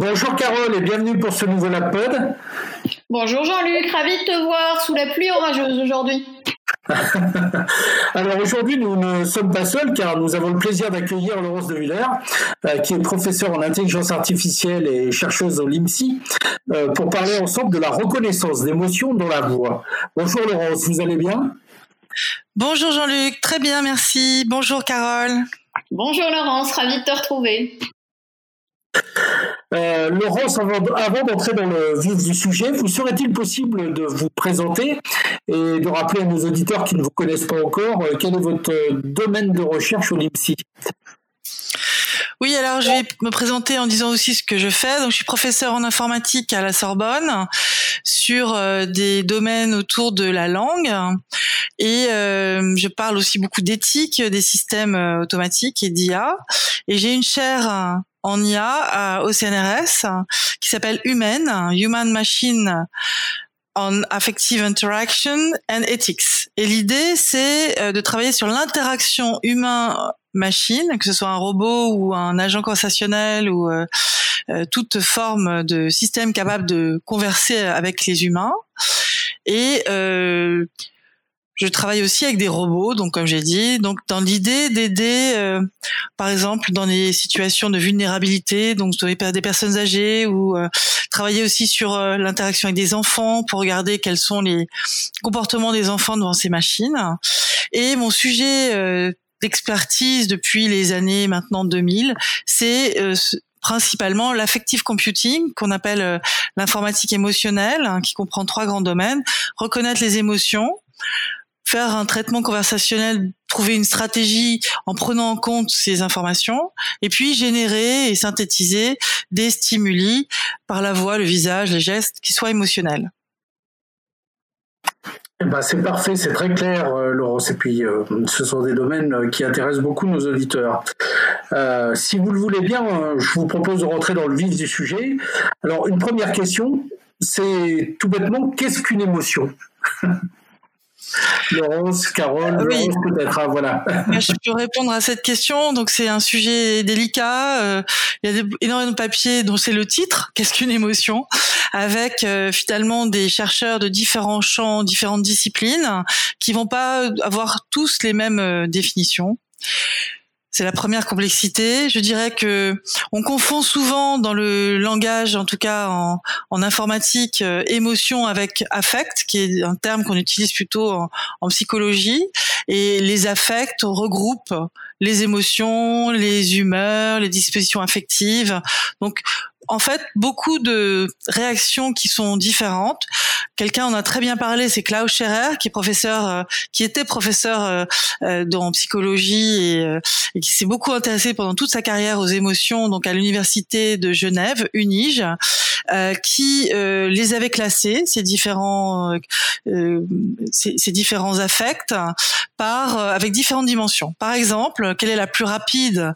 Bonjour Carole et bienvenue pour ce nouvel Pod. Bonjour Jean-Luc, ravi de te voir sous la pluie orageuse aujourd'hui. Alors aujourd'hui, nous ne sommes pas seuls car nous avons le plaisir d'accueillir Laurence de Villers, euh, qui est professeure en intelligence artificielle et chercheuse au LIMSI, euh, pour parler ensemble de la reconnaissance d'émotions dans la voix. Bonjour Laurence, vous allez bien? Bonjour Jean-Luc, très bien, merci. Bonjour Carole. Bonjour Laurence, ravi de te retrouver. Euh, Laurence, avant, d'entrer dans le vif du sujet, vous serait-il possible de vous présenter et de rappeler à nos auditeurs qui ne vous connaissent pas encore euh, quel est votre domaine de recherche au LIPSI oui, alors je vais me présenter en disant aussi ce que je fais. Donc, je suis professeur en informatique à la Sorbonne sur euh, des domaines autour de la langue et je parle aussi beaucoup d'éthique des systèmes automatiques et d'IA. Et j'ai une chaire en IA au CNRS qui s'appelle Human, Human Machine on Affective Interaction and Ethics. Et l'idée, c'est euh, de travailler sur l'interaction humain-machine, que ce soit un robot ou un agent conversationnel ou euh, euh, toute forme de système capable de converser avec les humains. Je travaille aussi avec des robots, donc comme j'ai dit, donc dans l'idée d'aider, euh, par exemple, dans des situations de vulnérabilité, donc des personnes âgées, ou euh, travailler aussi sur euh, l'interaction avec des enfants pour regarder quels sont les comportements des enfants devant ces machines. Et mon sujet d'expertise depuis les années maintenant 2000, c'est principalement l'affective computing qu'on appelle l'informatique émotionnelle, hein, qui comprend trois grands domaines reconnaître les émotions, faire un traitement conversationnel, trouver une stratégie en prenant en compte ces informations, et puis générer et synthétiser des stimuli par la voix, le visage, les gestes qui soient émotionnels. Ben, c'est parfait, c'est très clair, euh, Laurence. Et puis, euh, ce sont des domaines euh, qui intéressent beaucoup nos auditeurs. si vous le voulez bien, je vous propose de rentrer dans le vif du sujet. Alors, une première question, c'est tout bêtement, qu'est-ce qu'une émotion? Laurence, Carole, euh, Laurence peut-être, ah, voilà. Je peux répondre à cette question. Donc c'est un sujet délicat. Euh, il y a énormément de papiers dont c'est le titre. Qu'est-ce qu'une émotion? Avec euh, finalement des chercheurs de différents champs, différentes disciplines, qui vont pas avoir tous les mêmes définitions. C'est la première complexité. Je dirais que on confond souvent dans le langage, en tout cas en, informatique, euh, émotion avec affect, qui est un terme qu'on utilise plutôt en, en, psychologie. Et les affects regroupent les émotions, les humeurs, les dispositions affectives. Donc en fait beaucoup de réactions qui sont différentes. Quelqu'un en a très bien parlé, c'est Klaus Scherer, qui est professeur, euh, qui était professeur euh, euh en psychologie et, euh, et qui s'est beaucoup intéressé pendant toute sa carrière aux émotions, donc à l'université de Genève, Unige, qui les avait classés ces différents ces, ces, différents affects par avec différentes dimensions. Par exemple, quelle est la plus rapide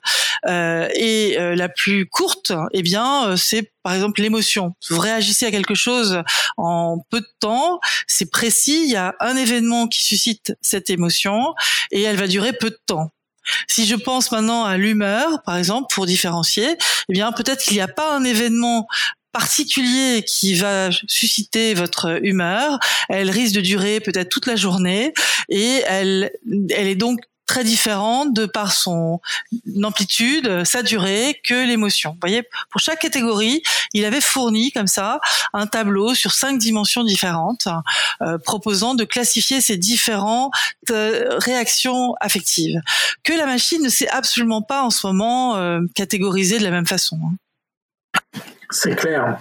et la plus courte? Eh bien, c'est par exemple l'émotion. Vous réagissez à quelque chose en peu de temps, c'est précis, il y a un événement qui suscite cette émotion et elle va durer peu de temps. Si je pense maintenant à l'humeur, par exemple, pour différencier, eh bien peut-être qu'il n'y a pas un événement particulier qui va susciter votre humeur, elle risque de durer peut-être toute la journée et elle, elle est donc très différente de par son amplitude, sa durée, que l'émotion. Vous voyez, pour chaque catégorie, il avait fourni comme ça un tableau sur cinq dimensions différentes, euh, proposant de classifier ces différentes euh, réactions affectives que la machine ne sait absolument pas en ce moment euh, catégoriser de la même façon. Hein. C'est clair.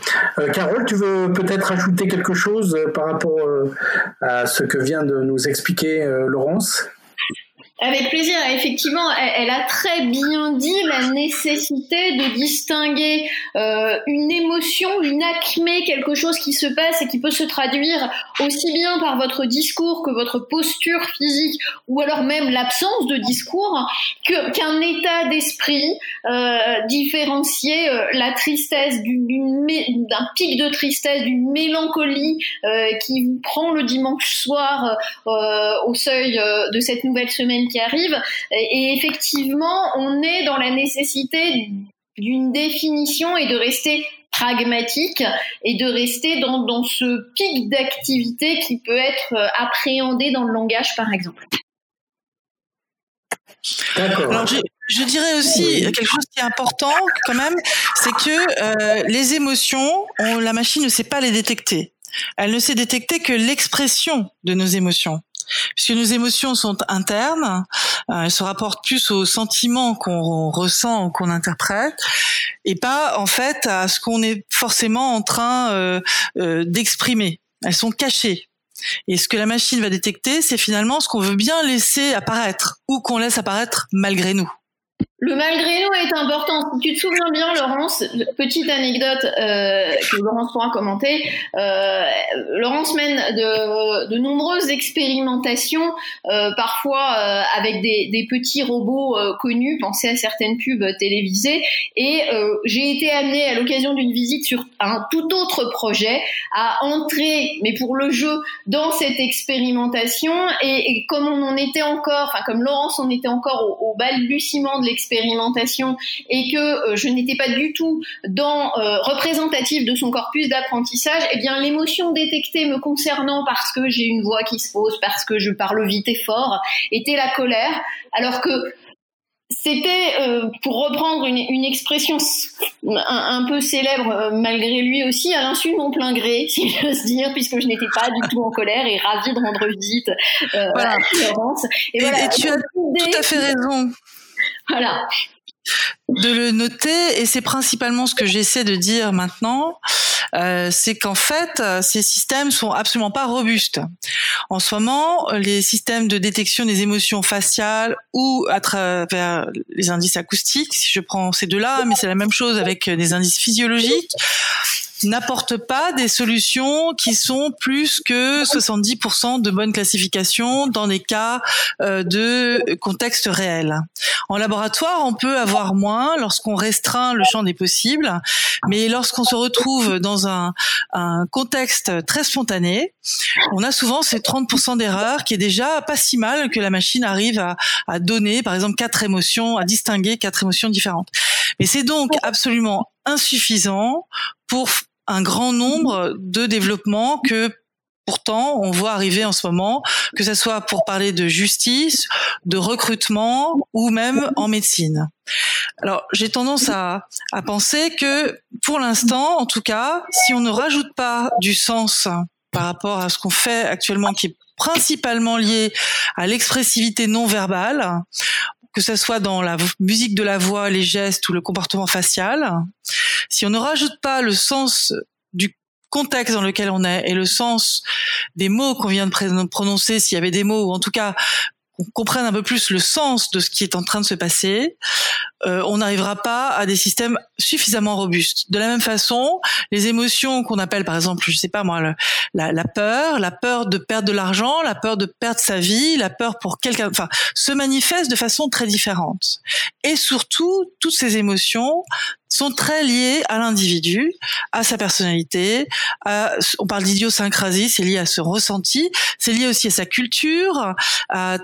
Carole, tu veux peut-être ajouter quelque chose par rapport à ce que vient de nous expliquer Laurence? Avec plaisir. Effectivement, elle, a très bien dit la nécessité de distinguer euh, une émotion, une acmé, quelque chose qui se passe et qui peut se traduire aussi bien par votre discours que votre posture physique ou alors même l'absence de discours, qu'un état d'esprit euh, différencié, euh, la tristesse d'un pic de tristesse, d'une mélancolie euh, qui vous prend le dimanche soir euh, au seuil de cette nouvelle semaine qui arrive. Et effectivement, on est dans la nécessité d'une définition et de rester pragmatique et de rester dans, dans ce pic d'activité qui peut être appréhendé dans le langage, par exemple. Alors, je, je, dirais aussi quelque chose qui est important quand même, c'est que euh, les émotions, on, la machine ne sait pas les détecter. Elle ne sait détecter que l'expression de nos émotions. Puisque nos émotions sont internes, euh, elles se rapportent plus aux sentiments qu'on ressent, qu'on interprète, et pas en fait à ce qu'on est forcément en train euh, euh d'exprimer. Elles sont cachées. Et ce que la machine va détecter, c'est finalement ce qu'on veut bien laisser apparaître ou qu'on laisse apparaître malgré nous. Le malgré nous est important. Si tu te souviens bien, Laurence, petite anecdote euh, que Laurence pourra commenter. Euh, Laurence mène de, de nombreuses expérimentations, euh, parfois euh, avec des, des, petits robots euh, connus. Pensez à certaines pubs télévisées. Et euh, j'ai été amenée à l'occasion d'une visite sur un tout autre projet à entrer, mais pour le jeu, dans cette expérimentation. Et, et comme on en était encore, enfin comme Laurence en était encore au, au balbutiement de l'expérimentation expérimentation et que euh, je n'étais pas du tout dans euh, représentatif de son corpus d'apprentissage, eh bien l'émotion détectée me concernant parce que j'ai une voix qui se pose, parce que je parle vite et fort, était la colère, alors que c'était, euh, pour reprendre une, une expression un, peu célèbre malgré lui aussi, à l'insu de mon plein gré, si j'ose dire, puisque je n'étais pas du tout en colère et ravie de rendre visite euh, à Florence. Et, voilà, et tu as tout à fait raison. Voilà. De le noter, et c'est principalement ce que j'essaie de dire maintenant, euh, c'est qu'en fait, ces systèmes sont absolument pas robustes. En ce moment, les systèmes de détection des émotions faciales ou à travers les indices acoustiques, si je prends ces deux-là, mais c'est la même chose avec des indices physiologiques, n'apporte pas des solutions qui sont plus que 70% de bonne classification dans des cas euh, de contexte réel. En laboratoire, on peut avoir moins lorsqu'on restreint le champ des possibles, mais lorsqu'on se retrouve dans un, contexte très spontané, on a souvent ces 30% d'erreur qui est déjà pas si mal que la machine arrive à donner, par exemple, quatre émotions, à distinguer quatre émotions différentes. Mais c'est donc absolument insuffisant pour un grand nombre de développements que pourtant on voit arriver en ce moment, que ce soit pour parler de justice, de recrutement ou même en médecine. Alors j'ai tendance à, à penser que pour l'instant, en tout cas, si on ne rajoute pas du sens par rapport à ce qu'on fait actuellement, qui est principalement lié à l'expressivité non verbale, que ce soit dans la musique de la voix, les gestes ou le comportement facial, si on ne rajoute pas le sens du contexte dans lequel on est et le sens des mots qu'on vient de prononcer, s'il y avait des mots, ou en tout cas qu'on comprenne un peu plus le sens de ce qui est en train de se passer, euh, on n'arrivera pas à des systèmes suffisamment robustes. De la même façon, les émotions qu'on appelle par exemple, je sais pas moi, la, peur, la peur de perdre de l'argent, la peur de perdre sa vie, la peur pour quelqu'un, enfin, se manifestent de façon très différente. Et surtout, toutes ces émotions sont très liées à l'individu, à sa personnalité. À, on parle d'idiosyncrasie, c'est lié à ce ressenti, c'est lié aussi à sa culture, à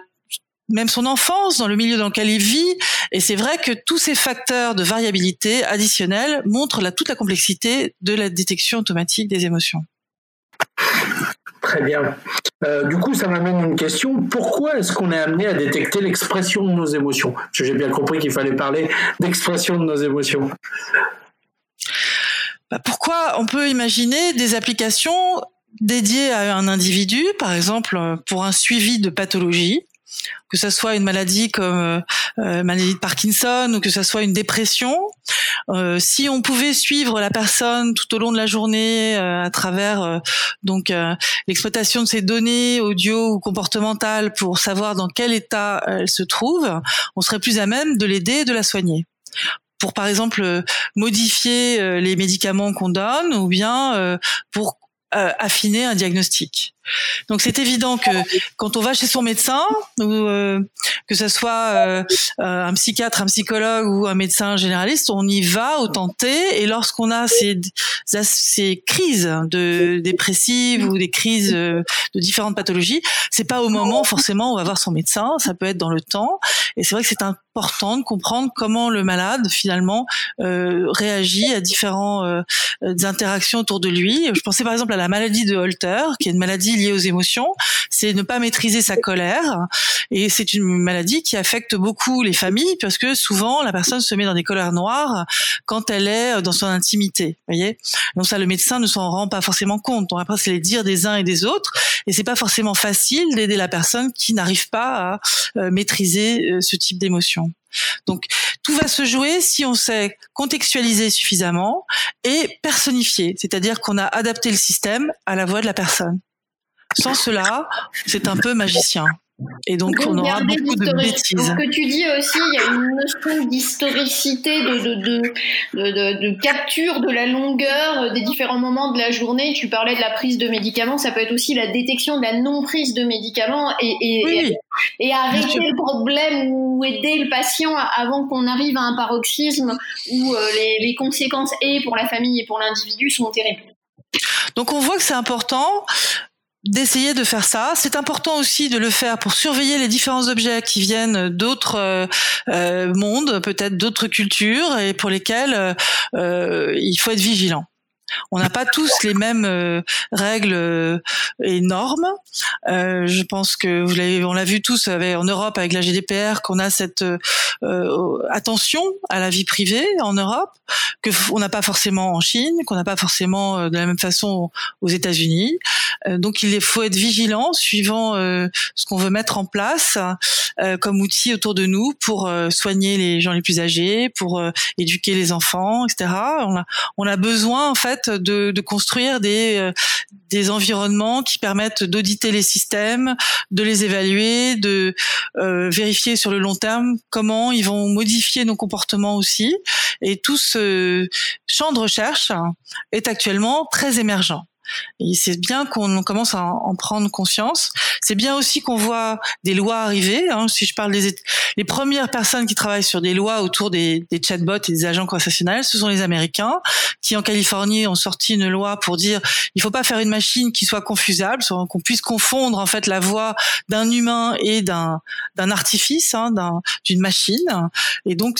même son enfance, dans le milieu dans lequel il vit. Et c'est vrai que tous ces facteurs de variabilité additionnelle montrent la, toute la complexité de la détection automatique des émotions. Très bien. Euh, du coup, ça m'amène une question. Pourquoi est-ce qu'on est amené à détecter l'expression de nos émotions? J'ai bien compris qu'il fallait parler d'expression de nos émotions. Bah, pourquoi on peut imaginer des applications dédiées à un individu, par exemple pour un suivi de pathologie, que ce soit une maladie comme euh, euh, maladie de Parkinson ou que ce soit une dépression, euh, si on pouvait suivre la personne tout au long de la journée euh, à travers donc l'exploitation de ses données audio ou comportementales pour savoir dans quel état elle se trouve, on serait plus à même de l'aider et de la soigner pour par exemple modifier les médicaments qu'on donne ou bien pour affiner un diagnostic. Donc c'est évident que quand on va chez son médecin, euh, que ce soit euh, euh, un psychiatre, un psychologue ou un médecin généraliste, on y va au tenté. Et lorsqu'on a ces, crises dépressives ou des crises de différentes pathologies, c'est pas au moment forcément où on va voir son médecin. Ça peut être dans le temps. Et c'est vrai que c'est important de comprendre comment le malade finalement réagit à différentes interactions autour de lui. Je pensais par exemple à la maladie de Holter, qui est une maladie liée aux émotions, c'est ne pas maîtriser sa colère. Et c'est une maladie qui affecte beaucoup les familles parce que souvent la personne se met dans des colères noires quand elle est dans son intimité. Voyez. Donc ça, le médecin ne s'en rend pas forcément compte. Donc après, c'est les dires des uns et des autres, et c'est pas forcément facile d'aider la personne qui n'arrive pas à euh, maîtriser euh, ce type d'émotion. Donc tout va se jouer si on sait contextualiser suffisamment et personnifier, c'est-à-dire qu'on a adapté le système à la voix de la personne. Sans cela, c'est un peu magicien. Et donc, on aura beaucoup de bêtises. Ce que tu dis aussi, il y a une notion d'historicité, de, de, de, de, capture de la longueur des différents moments de la journée. Tu parlais de la prise de médicaments, ça peut être aussi la détection de la non-prise de médicaments et, et, et, arrêter le problème ou aider le patient avant qu'on arrive à un paroxysme où euh, les, les conséquences, et pour la famille et pour l'individu, sont terribles. Donc on voit que c'est important d'essayer de faire ça. C'est important aussi de le faire pour surveiller les différents objets qui viennent d'autres euh, euh, mondes, peut-être d'autres cultures, et pour lesquels euh, il faut être vigilant. On n'a pas tous les mêmes euh, règles euh, et normes. Euh, je pense que vous l'avez, on l'a vu tous en Europe avec la GDPR qu'on a cette attention à la vie privée en Europe que on n'a pas forcément en Chine, qu'on n'a pas forcément de la même façon aux États-Unis. Donc il faut être vigilant suivant ce qu'on veut mettre en place comme outil autour de nous pour soigner les gens les plus âgés, pour éduquer les enfants, etc. On a, on a besoin en fait de, de construire des, euh, des environnements qui permettent d'auditer les systèmes, de les évaluer, de euh, vérifier sur le long terme comment ils vont modifier nos comportements aussi. Et tout ce champ de recherche est actuellement très émergent. Et c'est bien qu'on commence à en prendre conscience. C'est bien aussi qu'on voit des lois arriver. Hein. Si je parle des les premières personnes qui travaillent sur des lois autour des, chatbots et des agents conversationnels, ce sont les Américains qui en Californie ont sorti une loi pour dire il faut pas faire une machine qui soit confusable, qu'on puisse confondre en fait la voix d'un humain et d'un d'un artifice, hein, d'une machine. Et donc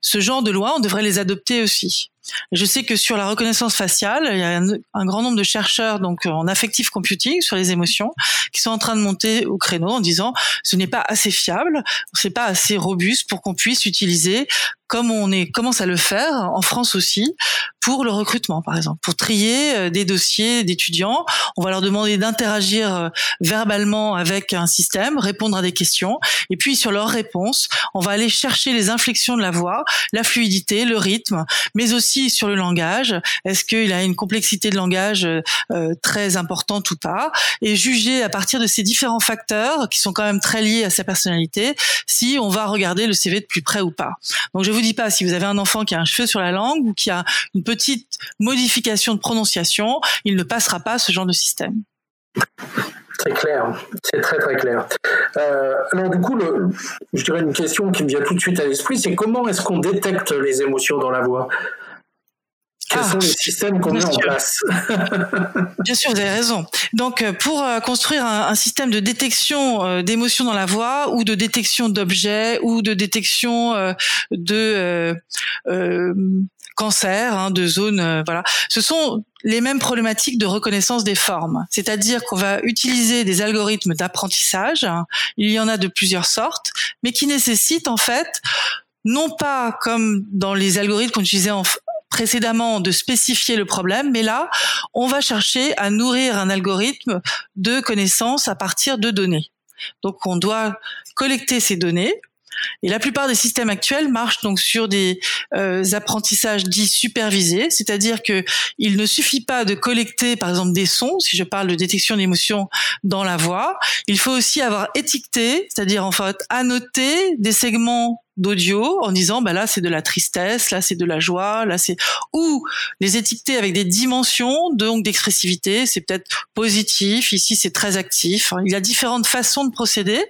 ce genre de loi, on devrait les adopter aussi. Je sais que sur la reconnaissance faciale, il y a un, grand nombre de chercheurs donc en affective computing sur les émotions qui sont en train de monter au créneau en disant ce n'est pas assez fiable, c'est pas assez robuste pour qu'on puisse utiliser comme on est commence à le faire en France aussi pour le recrutement par exemple pour trier euh, des dossiers d'étudiants. On va leur demander d'interagir euh, verbalement avec un système répondre à des questions. Et puis sur leurs réponses on va aller chercher les inflexions de la voix la fluidité le rythme mais aussi sur le langage. Est-ce qu'il a une complexité de langage euh, très importante ou pas? Et juger à partir de ces différents facteurs qui sont quand même très liés à sa personnalité si on va regarder le CV de plus près ou pas. Donc vous dis pas si vous avez un enfant qui a un cheveu sur la langue ou qui a une petite modification de prononciation, il ne passera pas ce genre de système. Très clair, c'est très très clair. Euh, alors du coup, je dirais une question qui me vient tout de suite à l'esprit, c'est comment est-ce qu'on détecte les émotions dans la voix? Quels ah, sont les systèmes qu'on met en place? Bien sûr, vous avez raison. Donc, euh, pour euh, construire un, système de détection euh, d'émotions dans la voix, ou de détection d'objets, ou de détection de cancer, hein, de zones, voilà, ce sont les mêmes problématiques de reconnaissance des formes. C'est-à-dire qu'on va utiliser des algorithmes d'apprentissage. Il y en a de plusieurs sortes, mais qui nécessitent en fait non pas comme dans les algorithmes qu'on utilisait en, précédemment de spécifier le problème, mais là, on va chercher à nourrir un algorithme de connaissances à partir de données. Donc, on doit collecter ces données. Et la plupart des systèmes actuels marchent donc sur des euh, apprentissages dits supervisés, c'est-à-dire que il ne suffit pas de collecter, par exemple, des sons. Si je parle de détection d'émotions dans la voix, il faut aussi avoir étiqueté, c'est-à-dire en fait annoter des segments d'audio en disant bah là c'est de la tristesse, là c'est de la joie, là c'est ou les étiqueter avec des dimensions donc d'expressivité, c'est peut-être positif, ici c'est très actif. Il y a différentes façons de procéder,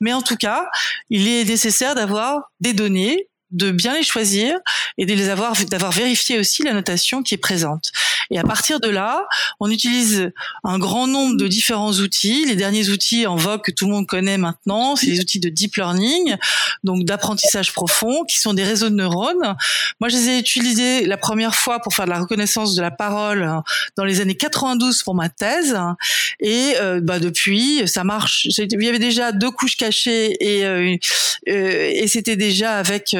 mais en tout cas, il est nécessaire d'avoir des données de bien les choisir et de les avoir d'avoir vérifié aussi la notation qui est présente. Et à partir de là, on utilise un grand nombre de différents outils. Les derniers outils en vogue que tout le monde connaît maintenant, c'est les outils de deep learning, donc d'apprentissage profond, qui sont des réseaux de neurones. Moi, je les ai utilisés la première fois pour faire de la reconnaissance de la parole hein, dans les années 92 pour ma thèse. Et euh, bah, depuis, ça marche. Il y avait déjà deux couches cachées et, euh, euh, et c'était déjà avec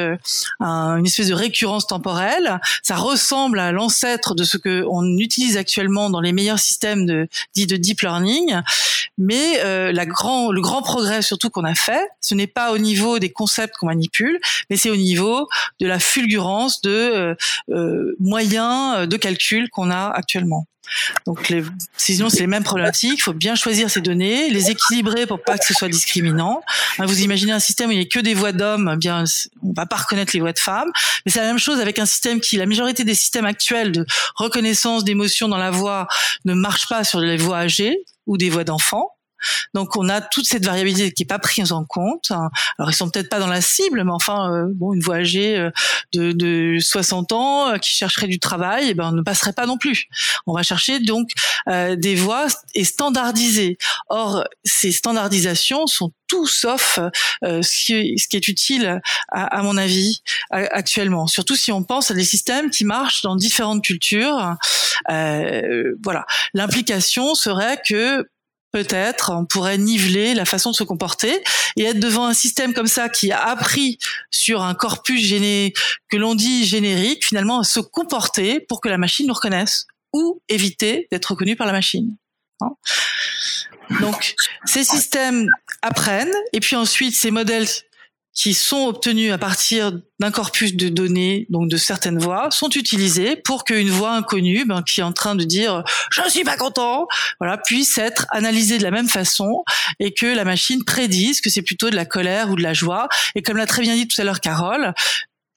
une espèce de récurrence temporelle. Ça ressemble à l'ancêtre de ce que on utilise actuellement dans les meilleurs systèmes de dits de deep learning. Mais euh, la grand, le grand progrès surtout qu'on a fait, ce n'est pas au niveau des concepts qu'on manipule, mais c'est au niveau de la fulgurance de euh, euh, moyens de calcul qu'on a actuellement. Donc, les, sinon, c'est les mêmes problématiques. Il faut bien choisir ces données, les équilibrer pour pas que ce soit discriminant. Hein, vous imaginez un système où il n'y a que des voix d'hommes, eh bien, on va pas reconnaître les voix de femmes. Mais c'est la même chose avec un système qui, la majorité des systèmes actuels de reconnaissance d'émotions dans la voix ne marche pas sur les voix âgées ou des voix d'enfants. Donc on a toute cette variabilité qui est pas prise en compte. Alors ils sont peut-être pas dans la cible, mais enfin euh, bon une voix âgée euh, de, de 60 ans euh, qui chercherait du travail, eh ben on ne passerait pas non plus. On va chercher donc des voix et standardisées. Or ces standardisations sont tout sauf ce, qui, ce, qui, est utile à, à mon avis actuellement. Surtout si on pense à des systèmes qui marchent dans différentes cultures. voilà, l'implication serait que peut-être on pourrait niveler la façon de se comporter et être devant un système comme ça qui a appris sur un corpus géné que l'on dit générique finalement à se comporter pour que la machine nous reconnaisse ou éviter d'être reconnu par la machine. Hein? Donc ces systèmes apprennent et puis ensuite ces modèles qui sont obtenus à partir d'un corpus de données, donc de certaines voix, sont utilisés pour qu'une voix inconnue, ben, qui est en train de dire je suis pas content, voilà, puisse être analysée de la même façon et que la machine prédise que c'est plutôt de la colère ou de la joie. Et comme l'a très bien dit tout à l'heure Carole,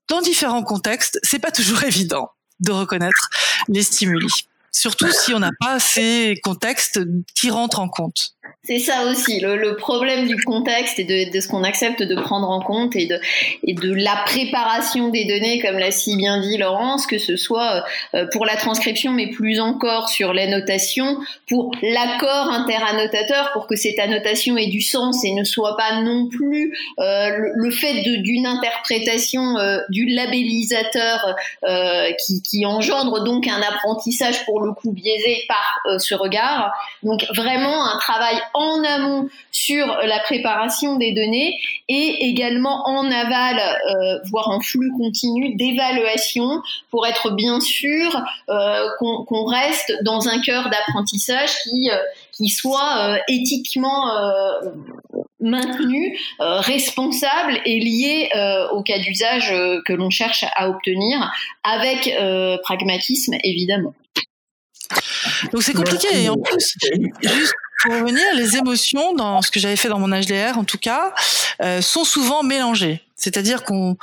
dans différents contextes, c'est pas toujours évident de reconnaître les stimuli. Surtout si on n'a pas ces contextes qui rentrent en compte. C'est ça aussi, le, problème du contexte et de, ce qu'on accepte de prendre en compte et de, et de la préparation des données, comme l'a si bien dit Laurence, que ce soit euh, pour la transcription, mais plus encore sur l'annotation, pour l'accord interannotateur, pour que cette annotation ait du sens et ne soit pas non plus euh, le, fait d'une interprétation euh, du labellisateur qui, qui, engendre donc un apprentissage pour le coup biaisé par ce regard. Donc vraiment un travail en amont sur la préparation des données et également en aval, euh, voire en flux continu d'évaluation pour être bien sûr euh, qu'on reste dans un cœur d'apprentissage euh, qui soit éthiquement maintenu, responsable et lié au cas d'usage que l'on cherche à obtenir avec pragmatisme évidemment. Donc c'est compliqué et en plus, juste pour revenir, les émotions, dans ce que j'avais fait dans mon HDR en tout cas, euh, sont souvent mélangées. C'est-à-dire qu'on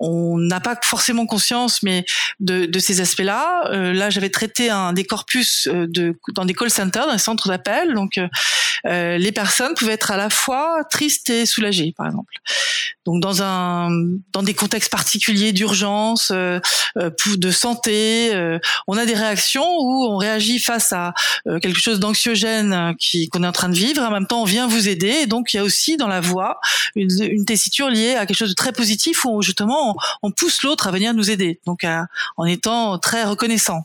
on n'a pas forcément conscience, mais de, de ces aspects-là. Euh, là, j'avais traité un des corpus euh, de dans des call centers, dans des centres d'appel. Donc, euh, euh, les personnes pouvaient être à la fois tristes et soulagées, par exemple. Donc, dans un dans des contextes particuliers d'urgence, euh, de santé, on a des réactions où on réagit face à quelque chose d'anxiogène qui qu'on est en train de vivre. En même temps, on vient vous aider. Donc, il y a aussi dans la voix une, une tessiture liée à quelque chose de très positif où justement on, pousse l'autre à venir nous aider, donc en étant très reconnaissant.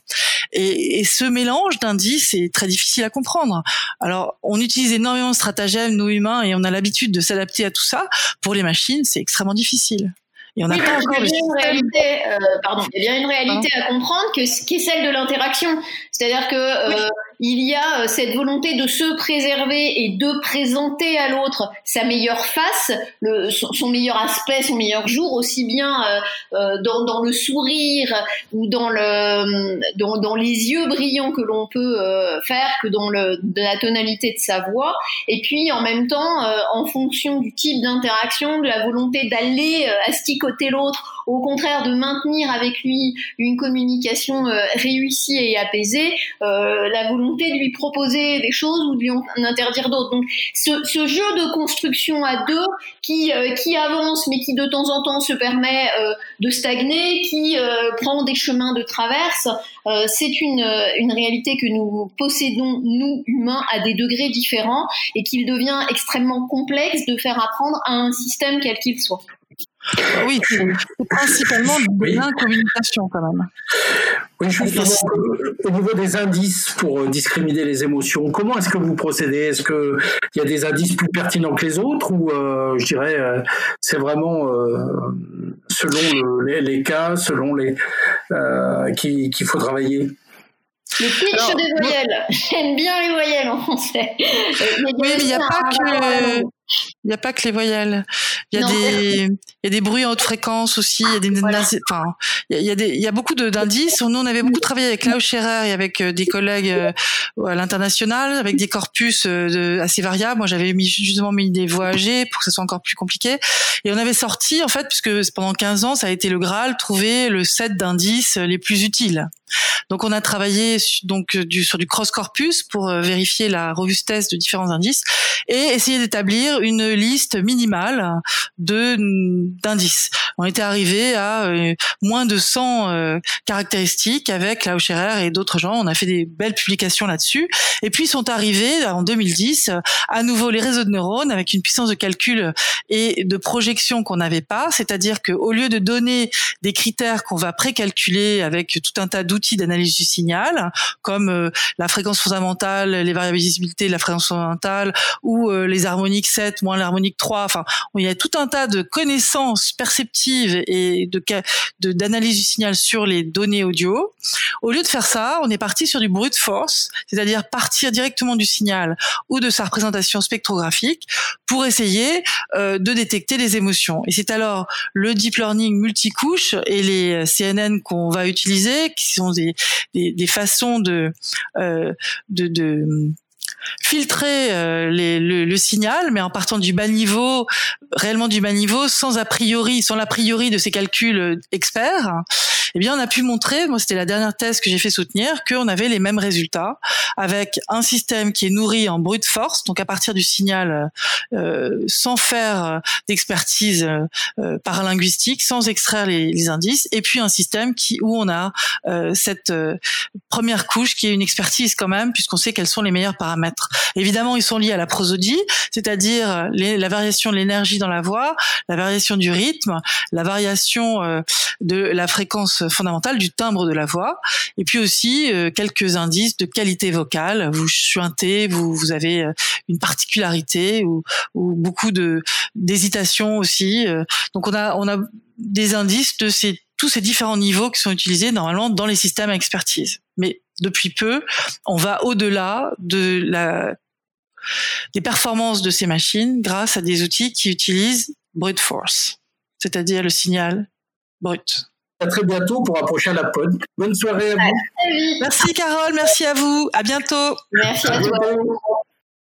Et, ce mélange d'indices est très difficile à comprendre. Alors, on utilise énormément de stratagèmes, nous humains, et on a l'habitude de s'adapter à tout ça. Pour les machines, c'est extrêmement difficile. Et on n'a pas encore il y a une réalité, euh, pardon, il y a bien une réalité à comprendre que, qui est celle de l'interaction. C'est-à-dire que euh, il y a cette volonté de se préserver et de présenter à l'autre sa meilleure face, le, son, meilleur aspect, son meilleur jour, aussi bien dans, dans, le sourire ou dans, le, dans, dans les yeux brillants que l'on peut faire que dans le, la tonalité de sa voix. Et puis en même temps, en fonction du type d'interaction, de la volonté d'aller asticoter l'autre, au contraire de maintenir avec lui une communication euh, réussie et apaisée, euh, la volonté de lui proposer des choses ou de lui en interdire d'autres. Donc ce, jeu de construction à deux qui, euh, qui avance mais qui de temps en temps se permet de stagner, qui prend des chemins de traverse, c'est une, une réalité que nous possédons, nous humains, à des degrés différents et qu'il devient extrêmement complexe de faire apprendre à un système quel qu'il soit. Ah oui, c'est principalement de l'incommunication quand même. Oui, justement, au niveau des indices pour euh, discriminer les émotions, comment est-ce que vous procédez? Est-ce qu'il y a des indices plus pertinents que les autres ou euh, je dirais euh, c'est vraiment selon les, cas, selon les qu'il faut travailler? Le pitch des voyelles. J'aime bien les voyelles en français. oui, mais il n'y a pas que. Il n'y a pas que les voyelles. Il y a des, il y a des bruits en haute fréquence aussi. Il y a des, enfin, il y a, des, il y a beaucoup d'indices. Nous, on avait beaucoup travaillé avec Klaus Scherer et avec euh, des collègues euh, à l'international, avec des corpus euh, assez variables. Moi, j'avais mis, justement mis des voix âgées pour que ce soit encore plus compliqué. Et on avait sorti, en fait, puisque pendant 15 ans, ça a été le Graal, trouver le set d'indices les plus utiles. Donc, on a travaillé donc du, sur du cross corpus pour vérifier la robustesse de différents indices et essayer d'établir une liste minimale de d'indices. On était arrivé à euh, moins de 100 euh, caractéristiques avec Klaus Scherer et d'autres gens. On a fait des belles publications là-dessus. Et puis sont arrivés en 2010 à nouveau les réseaux de neurones avec une puissance de calcul et de projection qu'on n'avait pas. C'est-à-dire qu'au lieu de donner des critères qu'on va précalculer avec tout un tas d'outils d'analyse du signal, comme euh, la fréquence fondamentale, les variabilités de la fréquence fondamentale ou les harmoniques 7 moins l'harmonique 3. Enfin, il y a tout un tas de connaissances perceptives et de d'analyse du signal sur les données audio. Au lieu de faire ça, on est parti sur du brute force, c'est-à-dire partir directement du signal ou de sa représentation spectrographique pour essayer euh, de détecter les émotions. Et c'est alors le deep learning multicouche et les CNN qu'on va utiliser, qui sont des, des, façons de, euh, filtrer euh, le, signal, mais en partant du bas niveau, réellement du bas niveau, sans a priori, sans l'a priori de ces calculs euh, experts, eh bien, on a pu montrer, moi, c'était la dernière thèse que j'ai fait soutenir, qu'on avait les mêmes résultats avec un système qui est nourri en brute force, donc à partir du signal, euh, sans faire d'expertise euh, paralinguistique, sans extraire les, indices, et puis un système qui où on a cette première couche qui est une expertise quand même, puisqu'on sait quels sont les meilleurs paramètres. Évidemment, ils sont liés à la prosodie, c'est-à-dire la variation de l'énergie dans la voix, la variation du rythme, la variation euh, de la fréquence fondamentale du timbre de la voix, et puis aussi euh, quelques indices de qualité vocale. Vous chuintez, vous, vous avez euh, une particularité ou, ou beaucoup de d'hésitation aussi. Donc on a on a des indices de ces tous ces différents niveaux qui sont utilisés normalement dans les systèmes à expertise. Mais depuis peu, on va au-delà de la, des performances de ces machines grâce à des outils qui utilisent brute force, c'est-à-dire le signal brut. À très bientôt pour un prochain pod. Bonne soirée à vous. Merci Carole, merci à vous. À bientôt. Merci à, toi.